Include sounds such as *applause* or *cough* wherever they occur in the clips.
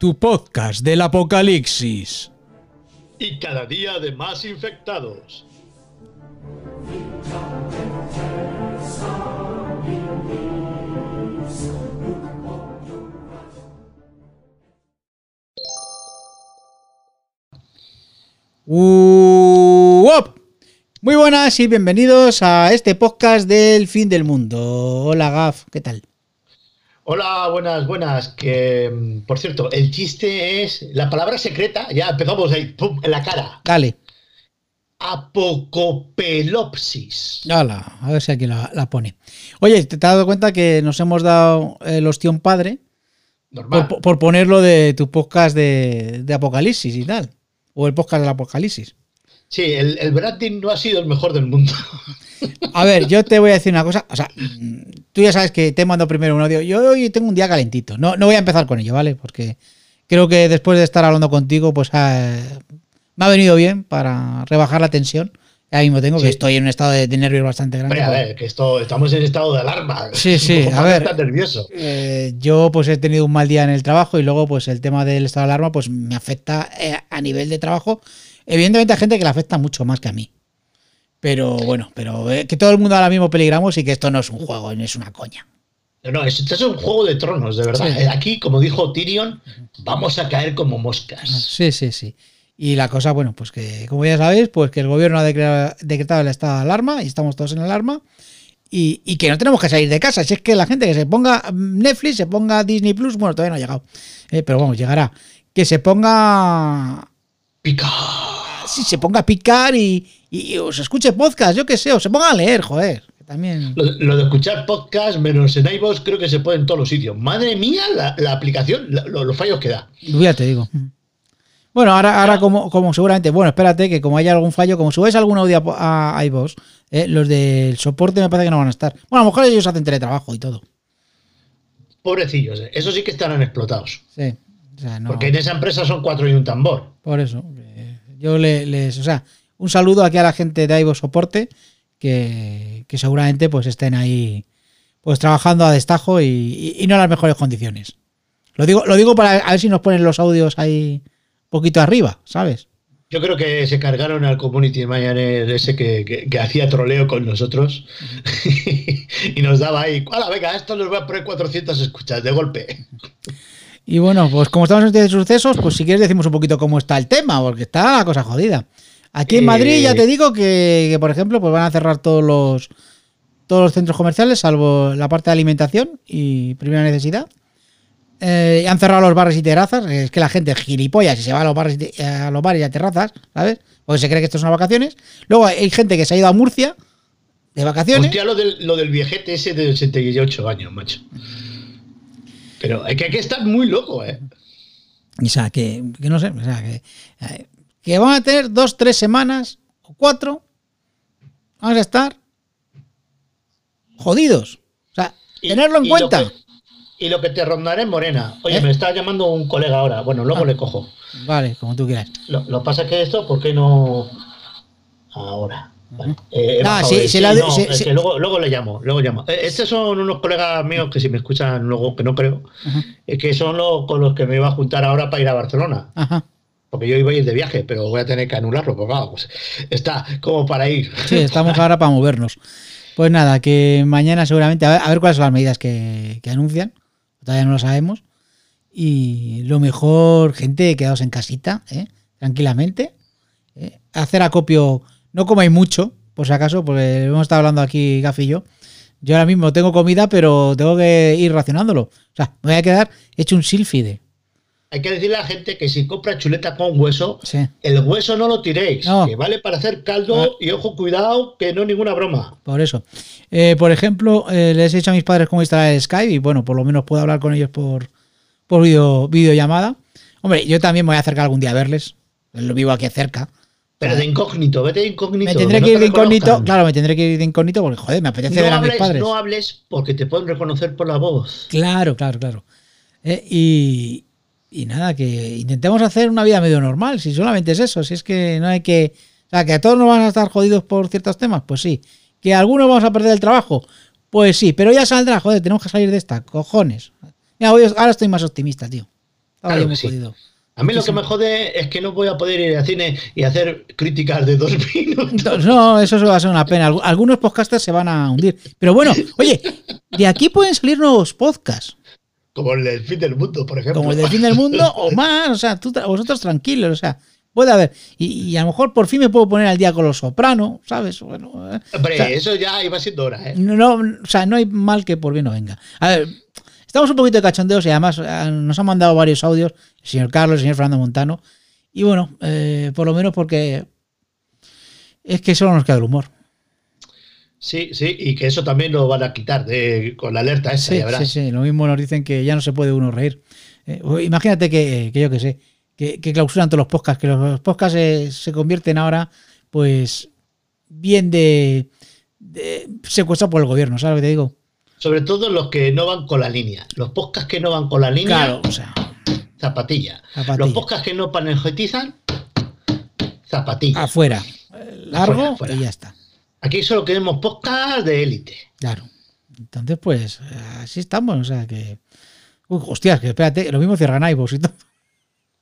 tu podcast del apocalipsis. Y cada día de más infectados. ¡Uop! Muy buenas y bienvenidos a este podcast del fin del mundo. Hola Gaf, ¿qué tal? Hola, buenas, buenas. Que, mm, por cierto, el chiste es la palabra secreta. Ya empezamos ahí, pum, en la cara. Dale. Apocopelopsis. Hola, a ver si aquí la, la pone. Oye, ¿te, te has dado cuenta que nos hemos dado el ostión padre Normal. por, por ponerlo de tu podcast de, de apocalipsis y tal? O el podcast del apocalipsis. Sí, el, el branding no ha sido el mejor del mundo. *laughs* A ver, yo te voy a decir una cosa. O sea, mm, tú ya sabes que te mando primero un audio. Yo hoy tengo un día calentito. No, no voy a empezar con ello, ¿vale? Porque creo que después de estar hablando contigo, pues ah, me ha venido bien para rebajar la tensión. Ahora mismo tengo que Sí. estoy en un estado de, de nervios bastante grande. Hombre, a ver, que esto, estamos en estado de alarma. Sí, *laughs* sí, a ver. Estás nervioso. Eh, yo pues he tenido un mal día en el trabajo y luego pues el tema del estado de alarma pues me afecta eh, a nivel de trabajo. Evidentemente hay gente que le afecta mucho más que a mí. Pero bueno, pero eh, que todo el mundo ahora mismo peligramos y que esto no es un juego, no es una coña. No, no, esto es un juego de tronos, de verdad. Sí. Aquí, como dijo Tyrion, vamos a caer como moscas. Sí, sí, sí. Y la cosa, bueno, pues que como ya sabéis, pues que el gobierno ha decretado el estado de alarma y estamos todos en alarma. Y, y que no tenemos que salir de casa. Si es que la gente que se ponga mm, Netflix, se ponga Disney Plus, bueno, todavía no ha llegado. Eh, pero vamos, llegará. Que se ponga Pica. Si se ponga a picar y, y os escuche podcast, yo qué sé, o se ponga a leer, joder. Que también. Lo, lo de escuchar podcast, menos en iVoox, creo que se puede en todos los sitios. Madre mía, la, la aplicación, la- lo- los fallos que da. Ya te digo. Bueno, ahora, ahora como, como seguramente, bueno, espérate que como haya algún fallo, como subáis algún audio a, a iVoox, eh, los del soporte me parece que no van a estar. Bueno, a lo mejor ellos hacen teletrabajo y todo. Pobrecillos, eh. eso sí que estarán explotados. Sí. O sea, no, Porque en esa empresa son cuatro y un tambor. por eso. Yo le- les, o sea, un saludo aquí a la gente de iVoox Soporte, que, que seguramente pues estén ahí pues trabajando a destajo y, y- y no en las mejores condiciones. Lo digo, lo digo para a ver si nos ponen los audios ahí un poquito arriba, ¿sabes? Yo creo que se cargaron al community manager ese que, que- que hacía troleo con nosotros *laughs* y nos daba ahí, ¡Hala, venga, esto nos va a poner 400 escuchas de golpe! Y bueno, pues como estamos en este de sucesos, pues si quieres decimos un poquito cómo está el tema, porque está la cosa jodida. Aquí en Eh, Madrid ya te digo que, que, por ejemplo, pues van a cerrar todos los todos los centros comerciales, salvo la parte de alimentación y primera necesidad. Eh, han cerrado los bares y terrazas. Es que la gente es gilipollas y se va a los bares y, te- a los bares y a terrazas, ¿sabes? Porque se cree que esto son vacaciones. Luego hay gente que se ha ido a Murcia de vacaciones. Hostia, lo del, lo del viejete ese de 88 años, macho. Pero es que hay que estar muy loco, ¿eh? O sea, que, que no sé, o sea, que, que van a tener dos, tres semanas o cuatro. Vamos a estar jodidos. O sea, Y- tenerlo en y cuenta. Lo que, y lo que te rondaré en Morena. Oye, ¿Eh? me está llamando un colega ahora. Bueno, luego Ah. le cojo. Vale, como tú quieras. Lo, lo pasa que esto, ¿por qué no ahora? Eh, sí, sí, la no, sí, es sí. que luego, luego le llamo, luego llamo. Eh, Estos son unos colegas míos que si me escuchan luego, que no creo, Ajá. que son los con los que me iba a juntar ahora para ir a Barcelona. Ajá. Porque yo iba a ir de viaje, pero voy a tener que anularlo, porque claro, pues, está como para ir. Sí, estamos ahora para movernos. Pues nada, que mañana seguramente, a ver, a ver cuáles son las medidas que, que anuncian. Todavía no lo sabemos. Y lo mejor, gente, quedaos en casita, ¿eh? tranquilamente. ¿eh? Hacer acopio, no comáis mucho, por si acaso, porque hemos estado hablando aquí, Gaf y yo. Yo ahora mismo tengo comida, pero tengo que ir racionándolo. O sea, me voy a quedar hecho un sílfide. Hay que decirle a la gente que si compra chuleta con hueso, Sí. el hueso no lo tiréis, No. que vale para hacer caldo Ah. y ojo, cuidado, que no es ninguna broma. Por eso. Eh, por ejemplo, eh, les he dicho a mis padres cómo instalar el Skype y bueno, por lo menos puedo hablar con ellos por, por video, videollamada. Hombre, yo también me voy a acercar algún día a verles. Lo vivo aquí cerca. Pero de incógnito, vete de incógnito. Me tendré que ir de incógnito. reconozcan. Claro, me tendré que ir de incógnito porque, joder, me apetece No ver a mis padres. no hables porque te pueden reconocer por la voz. Claro, claro, claro. Eh, y, y nada, que intentemos hacer una vida medio normal, si solamente es eso, si es que no hay que... O sea, que a todos nos van a estar jodidos por ciertos temas, pues sí. Que a algunos vamos a perder el trabajo, pues sí, pero ya saldrá, joder, tenemos que salir de esta, cojones. Mira, hoy- ahora estoy más optimista, tío. Estaba Claro yo muy sí. jodido. A mí lo que me jode es que no voy a poder ir al cine y hacer críticas de dos *laughs* minutos. No, eso va a ser una pena. Algu- Algunos podcasters se van a hundir. Pero bueno, oye, de aquí pueden salir nuevos podcasts, Como el del fin del mundo, por ejemplo. como el del fin del mundo *laughs* o más. O sea, tú, vosotros tranquilos, o sea, puede haber. Y, y a lo mejor por fin me puedo poner al día con los soprano, ¿sabes? Bueno, eh, Hombre, o sea, eso ya iba siendo hora, ¿eh? no, o sea, no hay mal que por bien no venga. A ver, estamos un poquito de cachondeos y además eh, nos han mandado varios audios, el señor Carlos, el señor Fernando Montano. Y bueno, eh, por lo menos porque es que solo nos queda el humor. Sí, sí, y que eso también lo van a quitar de, con la alerta esa, Sí, ya verás. sí, sí. Lo mismo nos dicen que ya no se puede uno reír. Eh, o imagínate que, que yo qué sé, que, que clausuran todos los podcasts, que los podcasts se, se convierten ahora, pues, bien de, de secuestrados por el gobierno, ¿sabes lo que te digo? Sobre todo los que no van con la línea. Los podcasts que no van con la línea, Claro, o sea, zapatilla. Zapatilla. Los podcasts que no panenjetizan, zapatilla. afuera, largo Afuera, afuera. y ya está. Aquí solo queremos podcasts de élite. Claro. Entonces, pues, así estamos, o sea que. Uy, hostias, que espérate, lo mismo cierran iVoox y todo.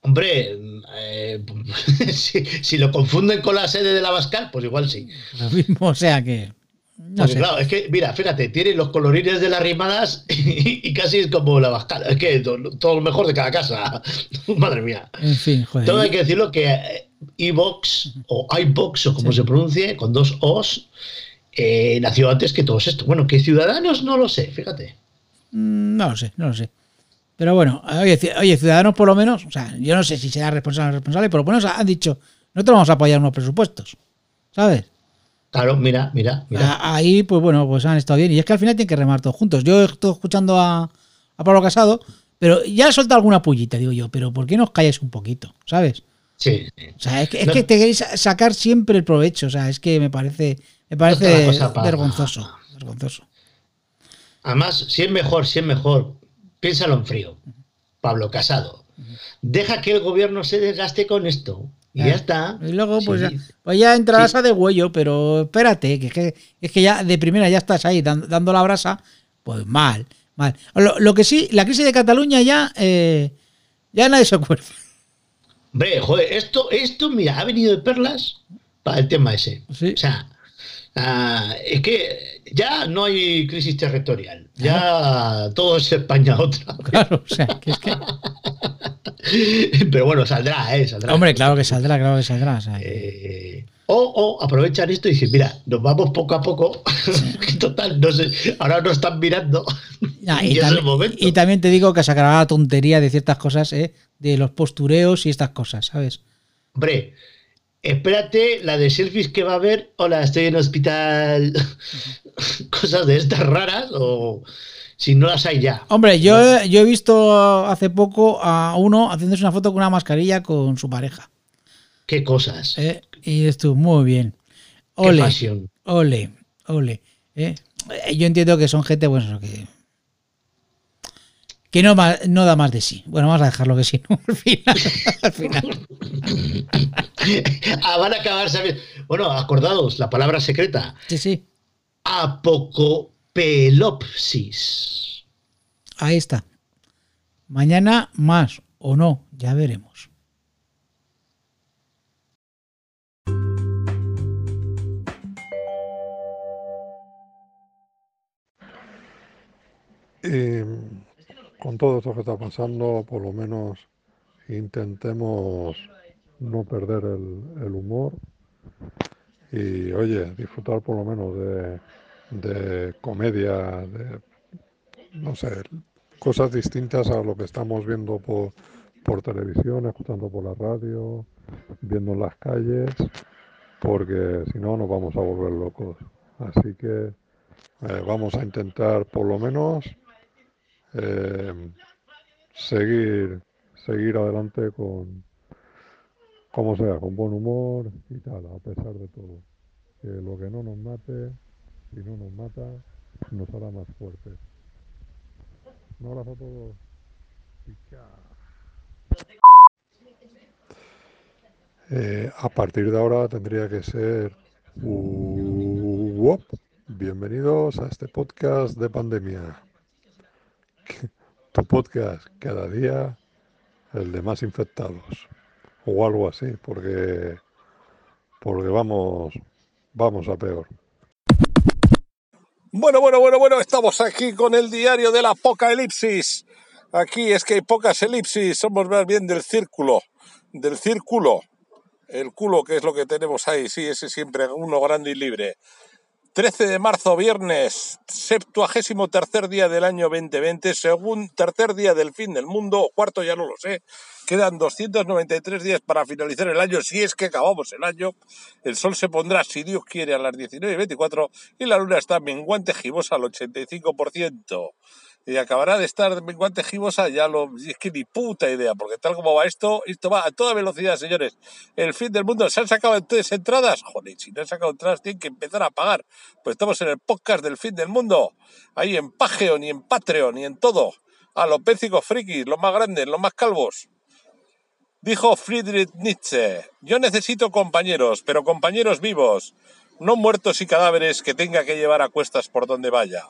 Hombre, eh, *laughs* si, si lo confunden con la sede de la Bascal, pues igual sí. Lo mismo, o sea que. No Porque sé. claro, es que, mira, fíjate, tiene los colorines de las rimadas *laughs* y, y casi es como la Bascal. Es que to- todo, lo mejor de cada casa. *laughs* Madre mía. En fin, joder. Todo hay que decirlo que eh, iVox o iBox o como Sí. se pronuncie, con dos O's, eh, nació antes que todos estos. Bueno, que Ciudadanos no lo sé, fíjate. Mm, No lo sé, no lo sé. Pero bueno, oye, oye, Ciudadanos por lo menos, o sea, yo no sé si será responsable o responsable, pero por lo menos han dicho, nosotros vamos a apoyar unos presupuestos, ¿sabes? Claro, mira, mira, mira. A- Ahí, pues bueno, pues han estado bien. Y es que al final tienen que remar todos juntos. Yo estoy escuchando a, a Pablo Casado, pero ya ha soltado alguna pullita, digo yo, pero ¿por qué no os calláis un poquito? ¿Sabes? Sí. O sea, es que, es No. que te queréis sacar siempre el provecho. O sea, es que me parece, me parece para-. Vergonzoso. Además, si es mejor, si es mejor, piénsalo en frío. Pablo Casado. Deja que el gobierno se desgaste con esto. Y ya está. Y luego, pues, Sí. ya, pues ya entrarás Sí. a de huello, pero espérate, que, es que es que ya de primera ya estás ahí dan- dando la brasa, pues mal, mal. Lo, lo que sí, la crisis de Cataluña ya, eh, ya nadie se acuerda. Hombre, joder, esto, esto, mira, ha venido de perlas para el tema ese. Sí. O sea, ah, es que ya no hay crisis territorial. Ya todo es España *laughs* otra. Claro, o sea, que es que. *laughs* Pero bueno, saldrá, ¿eh? Saldrá. Hombre, claro que saldrá, claro que saldrá. o sea, Eh, o, o aprovechan esto y dicen, mira, nos vamos poco a poco. *laughs* Total, no sé, ahora nos están mirando. Ah, y y, es el también, momento. y también te digo que sacará la tontería de ciertas cosas, ¿eh? de los postureos y estas cosas, ¿sabes? Hombre, espérate la de selfies que va a haber. Hola, estoy en hospital. *laughs* Cosas de estas raras o si no las hay ya. Hombre, yo, he- yo he visto hace poco a uno haciéndose una foto con una mascarilla con su pareja. ¿Qué cosas? ¿eh? Y estuvo muy bien. Qué Ole, pasión. ole, ole. ¿eh? Eh, Yo entiendo que son gente, bueno, que. Que no, no da más de sí. Bueno, vamos a dejarlo que sí, ¿no? *laughs* Al final. al final. ah, van a acabar sabiendo. Bueno, acordados, la palabra secreta. Sí, sí. Apocopelopsis. Ahí está. Mañana más o no, ya veremos. Y con todo esto que está pasando, por lo menos intentemos no perder el, humor y, oye, disfrutar por lo menos de, de comedia, de, no sé, cosas distintas a lo que estamos viendo por, por televisión, escuchando por la radio, viendo en las calles, porque si no nos vamos a volver locos. Así que eh, vamos a intentar por lo menos eh, seguir seguir adelante con como sea, con buen humor y tal, a pesar de todo. Que lo que no nos mate, si no nos mata, nos hará más fuertes. Un abrazo a todos. Eh, a partir de ahora tendría que ser. Bienvenidos a este podcast de pandemia. *laughs* Tu podcast cada día el de más infectados o algo así, porque, porque vamos, vamos a peor. Bueno, bueno, bueno, bueno, estamos aquí con el diario de la poca elipsis. Aquí es que hay pocas elipsis, somos más bien del círculo, del círculo. El culo, que es lo que tenemos ahí, sí, ese siempre, uno grande y libre. 13 de marzo, viernes, septuagésimo tercer día del año 2020, según tercer día del fin del mundo, cuarto ya no lo sé. Quedan 293 días para finalizar el año, si es que acabamos el año. El sol se pondrá, si Dios quiere, a las 19.24 y la luna está menguante gibosa al 85% y acabará de estar menguante gibosa, ya lo. Es que ni puta idea, porque tal como va esto, esto va a toda velocidad, señores. El fin del mundo, ¿se han sacado entonces entradas? Joder, si no han sacado entradas, tienen que empezar a pagar. Pues estamos en el podcast del fin del mundo, ahí en Patreon y en Patreon y en todo. A los péncicos frikis, los más grandes, los más calvos. Dijo Friedrich Nietzsche: Yo necesito compañeros, pero compañeros vivos, no muertos y cadáveres que tenga que llevar a cuestas por donde vaya.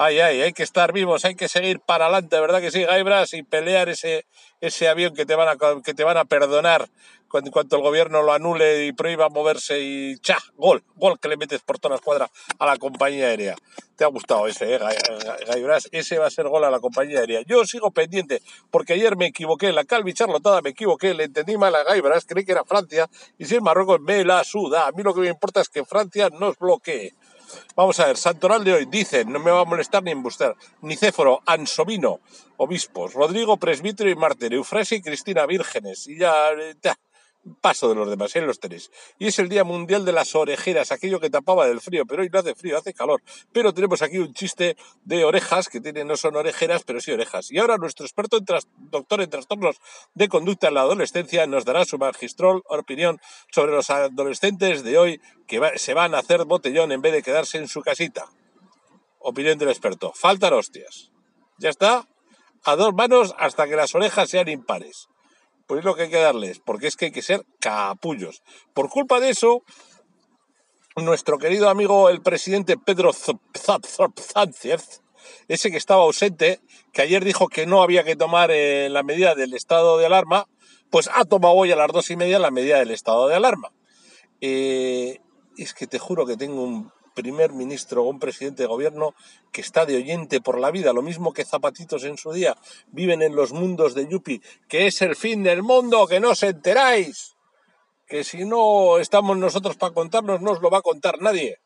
Ay, ay, hay que estar vivos, hay que seguir para adelante, ¿verdad que sí, Gaibras? Y pelear ese, ese avión que te, van a, que te van a perdonar en cuanto el gobierno lo anule y prohíba moverse y ¡cha! Gol, gol que le metes por toda la escuadra a la compañía aérea. ¿Te ha gustado ese, eh, Gaibras? Ese va a ser gol a la compañía aérea. Yo sigo pendiente, porque ayer me equivoqué, la Calvi Charlotada me equivoqué, le entendí mal a Gaibras, creí que era Francia, y si es Marruecos me la suda. A mí lo que me importa es que Francia nos bloquee. Vamos a ver, Santoral de hoy, dicen, no me va a molestar ni embustar, Nicéforo, Ansovino, obispos, Rodrigo, presbítero y mártir, Eufrasia y Cristina, vírgenes, y ya, ya paso de los demás, en los tres. Y es el Día Mundial de las Orejeras, aquello que tapaba del frío, pero hoy no hace frío, hace calor. Pero tenemos aquí un chiste de orejas, que no son orejeras, pero sí orejas. Y ahora nuestro experto, doctor en trastornos de conducta en la adolescencia, nos dará su magistral opinión sobre los adolescentes de hoy que se van a hacer botellón en vez de quedarse en su casita. Opinión del experto. Faltan hostias. Ya está. A dos manos hasta que las orejas sean impares. Pues es lo que hay que darles, porque es que hay que ser capullos. Por culpa de eso, nuestro querido amigo el presidente Pedro Sánchez, ese que estaba ausente, que ayer dijo que no había que tomar eh, la medida del estado de alarma, pues ha tomado hoy a las dos y media la medida del estado de alarma. Eh, es que te juro que tengo un primer ministro o un presidente de gobierno que está de oyente por la vida, lo mismo que Zapatitos en su día, viven en los mundos de Yupi, que es el fin del mundo, que no os enteráis, que si no estamos nosotros para contarnos, no os lo va a contar nadie.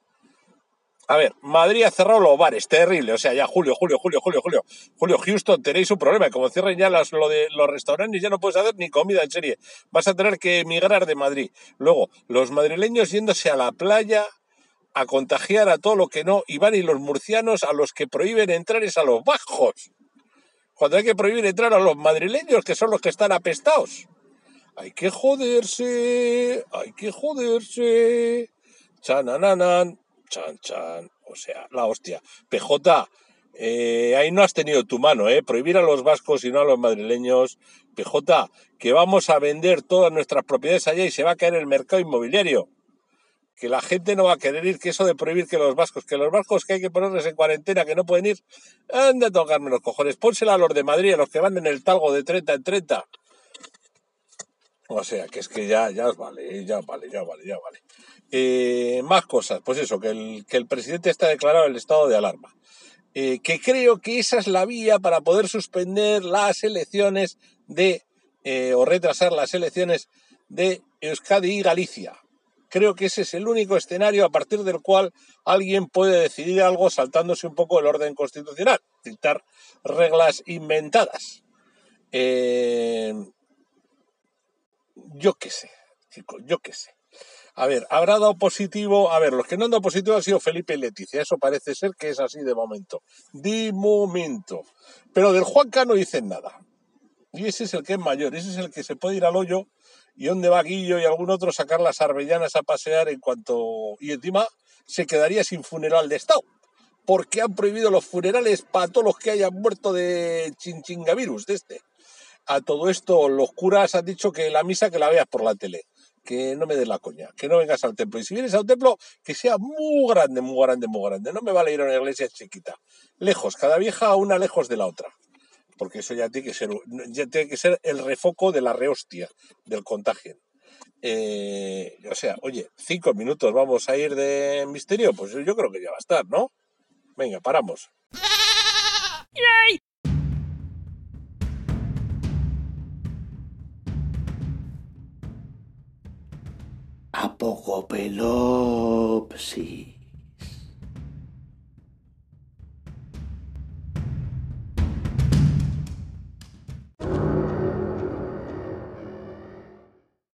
A ver, Madrid ha cerrado los bares, terrible. O sea, ya julio, julio, julio, julio, julio. Julio, Houston, tenéis un problema. Como cierren ya las, lo de los restaurantes, ya no puedes hacer ni comida en serie. Vas a tener que emigrar de Madrid. Luego, los madrileños yéndose a la playa a contagiar a todo lo que no, y van y los murcianos a los que prohíben entrar es a los bajos. Cuando hay que prohibir entrar a los madrileños, que son los que están apestados. Hay que joderse, hay que joderse. Chanananan, chan, chan. O sea, la hostia. PJ, eh, ahí no has tenido tu mano, ¿eh? Prohibir a los vascos y no a los madrileños. PJ, que vamos a vender todas nuestras propiedades allá y se va a caer el mercado inmobiliario que la gente no va a querer ir, que eso de prohibir que los vascos, que los vascos que hay que ponerles en cuarentena, que no pueden ir, anda a tocarme los cojones, pónsela a los de Madrid, a los que van en el talgo de 30 en 30. O sea, que es que ya, ya os vale, ya vale, ya vale, ya vale. Eh, más cosas, pues eso, que el, que el presidente está declarado el estado de alarma. Eh, que creo que esa es la vía para poder suspender las elecciones de, eh, o retrasar las elecciones de Euskadi y Galicia creo que ese es el único escenario a partir del cual alguien puede decidir algo saltándose un poco el orden constitucional, dictar reglas inventadas. Eh, yo qué sé, chicos, yo qué sé. A ver, habrá dado positivo. A ver, los que no han dado positivo han sido Felipe y Leticia. Eso parece ser que es así de momento. De momento. Pero del Juanca no dicen nada. Y ese es el que es mayor. Ese es el que se puede ir al hoyo y dónde va Guillo y algún otro sacar las arbellanas a pasear en cuanto... Y encima se quedaría sin funeral de Estado, porque han prohibido los funerales para todos los que hayan muerto de chinchingavirus, de este. A todo esto, los curas han dicho que la misa que la veas por la tele, que no me des la coña, que no vengas al templo. Y si vienes al templo, que sea muy grande, muy grande, muy grande. No me vale ir a una iglesia chiquita. Lejos, cada vieja una lejos de la otra. Porque eso ya tiene que ser, ya tiene que ser el refoco de la rehostia del contagio. Eh, o sea, oye, cinco minutos vamos a ir de misterio, pues yo creo que ya va a estar, ¿no? Venga, paramos. Apocopelopsis.